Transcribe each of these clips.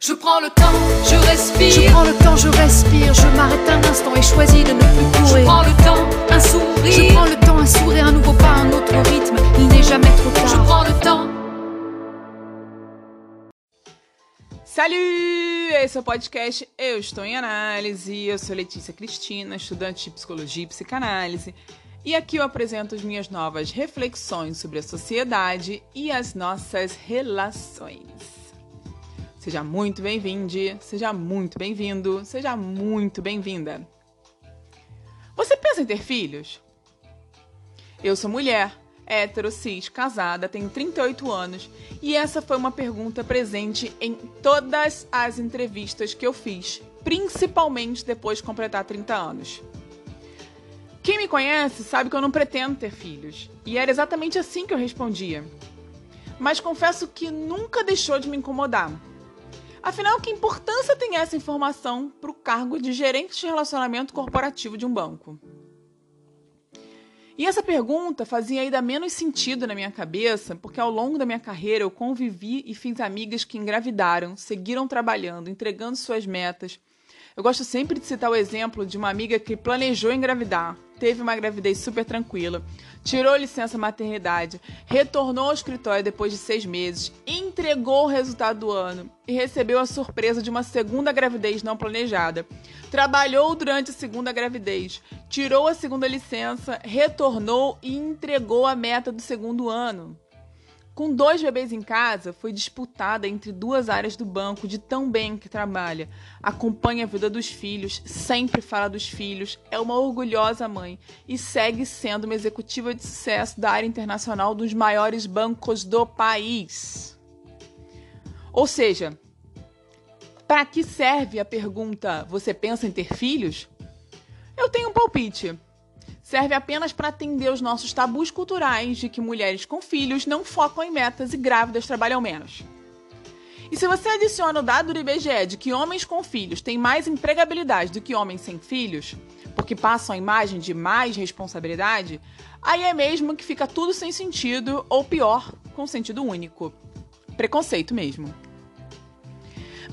Je prends le temps, je respire. Je prends le temps, je respire. Je m'arrête un instant et choisis de ne plus Je courir. prends le temps, un sourire. Je prends le temps, un sourire, un nouveau pas, un autre rythme. Il n'est jamais trop Je tard. prends le temps. Salut! Esse é o podcast Eu Estou em Análise. Eu sou Letícia Cristina, estudante de Psicologia e Psicanálise. E aqui eu apresento as minhas novas reflexões sobre a sociedade e as nossas relações. Seja muito bem-vindo, seja muito bem-vindo, seja muito bem-vinda. Você pensa em ter filhos? Eu sou mulher, hétero, cis, casada, tenho 38 anos e essa foi uma pergunta presente em todas as entrevistas que eu fiz, principalmente depois de completar 30 anos. Quem me conhece sabe que eu não pretendo ter filhos e era exatamente assim que eu respondia. Mas confesso que nunca deixou de me incomodar. Afinal, que importância tem essa informação para o cargo de gerente de relacionamento corporativo de um banco? E essa pergunta fazia ainda menos sentido na minha cabeça, porque ao longo da minha carreira eu convivi e fiz amigas que engravidaram, seguiram trabalhando, entregando suas metas. Eu gosto sempre de citar o exemplo de uma amiga que planejou engravidar, teve uma gravidez super tranquila, tirou licença maternidade, retornou ao escritório depois de seis meses, entregou o resultado do ano e recebeu a surpresa de uma segunda gravidez não planejada. Trabalhou durante a segunda gravidez, tirou a segunda licença, retornou e entregou a meta do segundo ano. Com dois bebês em casa, foi disputada entre duas áreas do banco de tão bem que trabalha. Acompanha a vida dos filhos, sempre fala dos filhos, é uma orgulhosa mãe e segue sendo uma executiva de sucesso da área internacional dos maiores bancos do país. Ou seja, para que serve a pergunta: você pensa em ter filhos? Eu tenho um palpite serve apenas para atender os nossos tabus culturais de que mulheres com filhos não focam em metas e grávidas trabalham menos. E se você adiciona o dado do IBGE de que homens com filhos têm mais empregabilidade do que homens sem filhos, porque passam a imagem de mais responsabilidade, aí é mesmo que fica tudo sem sentido, ou pior, com sentido único. Preconceito mesmo.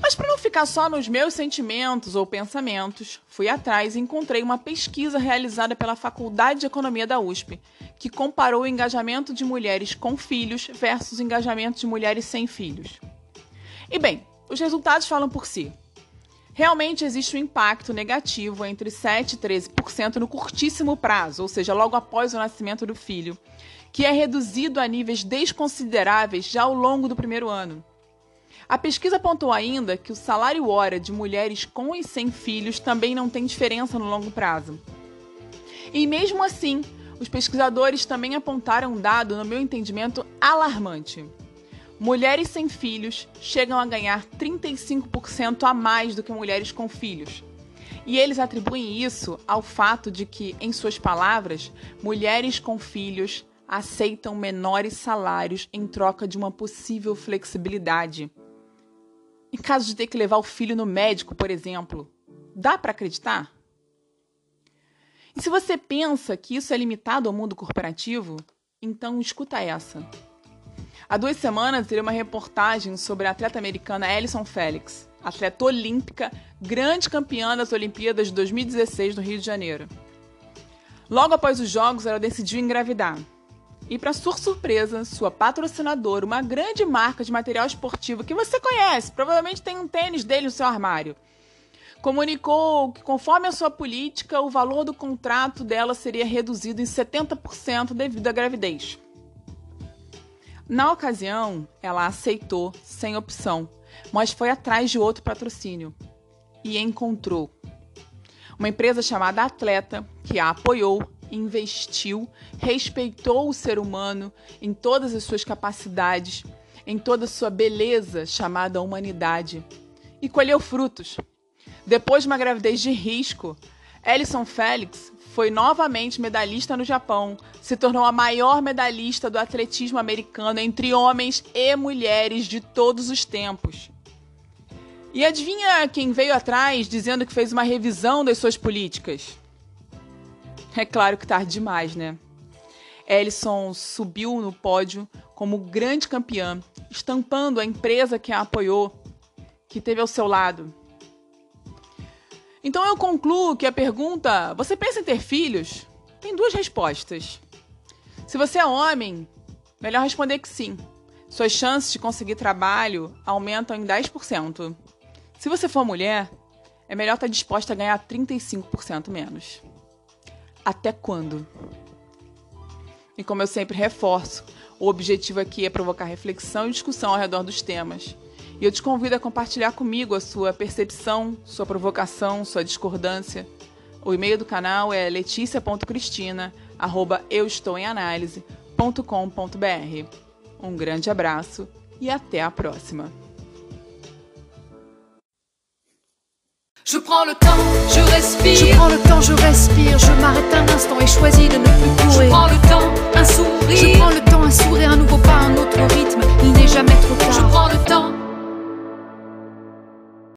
Mas para não ficar só nos meus sentimentos ou pensamentos, fui atrás e encontrei uma pesquisa realizada pela Faculdade de Economia da USP, que comparou o engajamento de mulheres com filhos versus o engajamento de mulheres sem filhos. E bem, os resultados falam por si. Realmente existe um impacto negativo entre 7 e 13% no curtíssimo prazo, ou seja, logo após o nascimento do filho, que é reduzido a níveis desconsideráveis já ao longo do primeiro ano. A pesquisa apontou ainda que o salário hora de mulheres com e sem filhos também não tem diferença no longo prazo. E mesmo assim, os pesquisadores também apontaram um dado, no meu entendimento, alarmante. Mulheres sem filhos chegam a ganhar 35% a mais do que mulheres com filhos. E eles atribuem isso ao fato de que, em suas palavras, mulheres com filhos aceitam menores salários em troca de uma possível flexibilidade. Em caso de ter que levar o filho no médico, por exemplo, dá para acreditar? E se você pensa que isso é limitado ao mundo corporativo, então escuta essa. Há duas semanas teria uma reportagem sobre a atleta americana Alison Felix, atleta olímpica, grande campeã das Olimpíadas de 2016 no Rio de Janeiro. Logo após os Jogos, ela decidiu engravidar. E, para sua surpresa, sua patrocinadora, uma grande marca de material esportivo que você conhece, provavelmente tem um tênis dele no seu armário, comunicou que, conforme a sua política, o valor do contrato dela seria reduzido em 70% devido à gravidez. Na ocasião, ela aceitou sem opção, mas foi atrás de outro patrocínio e encontrou uma empresa chamada Atleta que a apoiou investiu, respeitou o ser humano em todas as suas capacidades, em toda a sua beleza chamada humanidade e colheu frutos. Depois de uma gravidez de risco, Ellison Félix foi novamente medalhista no Japão, se tornou a maior medalhista do atletismo americano entre homens e mulheres de todos os tempos. E adivinha quem veio atrás dizendo que fez uma revisão das suas políticas? É claro que tarde demais, né? Ellison subiu no pódio como grande campeã, estampando a empresa que a apoiou que teve ao seu lado. Então eu concluo que a pergunta: você pensa em ter filhos? Tem duas respostas. Se você é homem, melhor responder que sim. Suas chances de conseguir trabalho aumentam em 10%. Se você for mulher, é melhor estar disposta a ganhar 35% menos. Até quando? E como eu sempre reforço, o objetivo aqui é provocar reflexão e discussão ao redor dos temas. E eu te convido a compartilhar comigo a sua percepção, sua provocação, sua discordância. O e-mail do canal é leticia.cristina@euestouemanalise.com.br. Um grande abraço e até a próxima. Je prends le temps, je respire. Je prends le temps,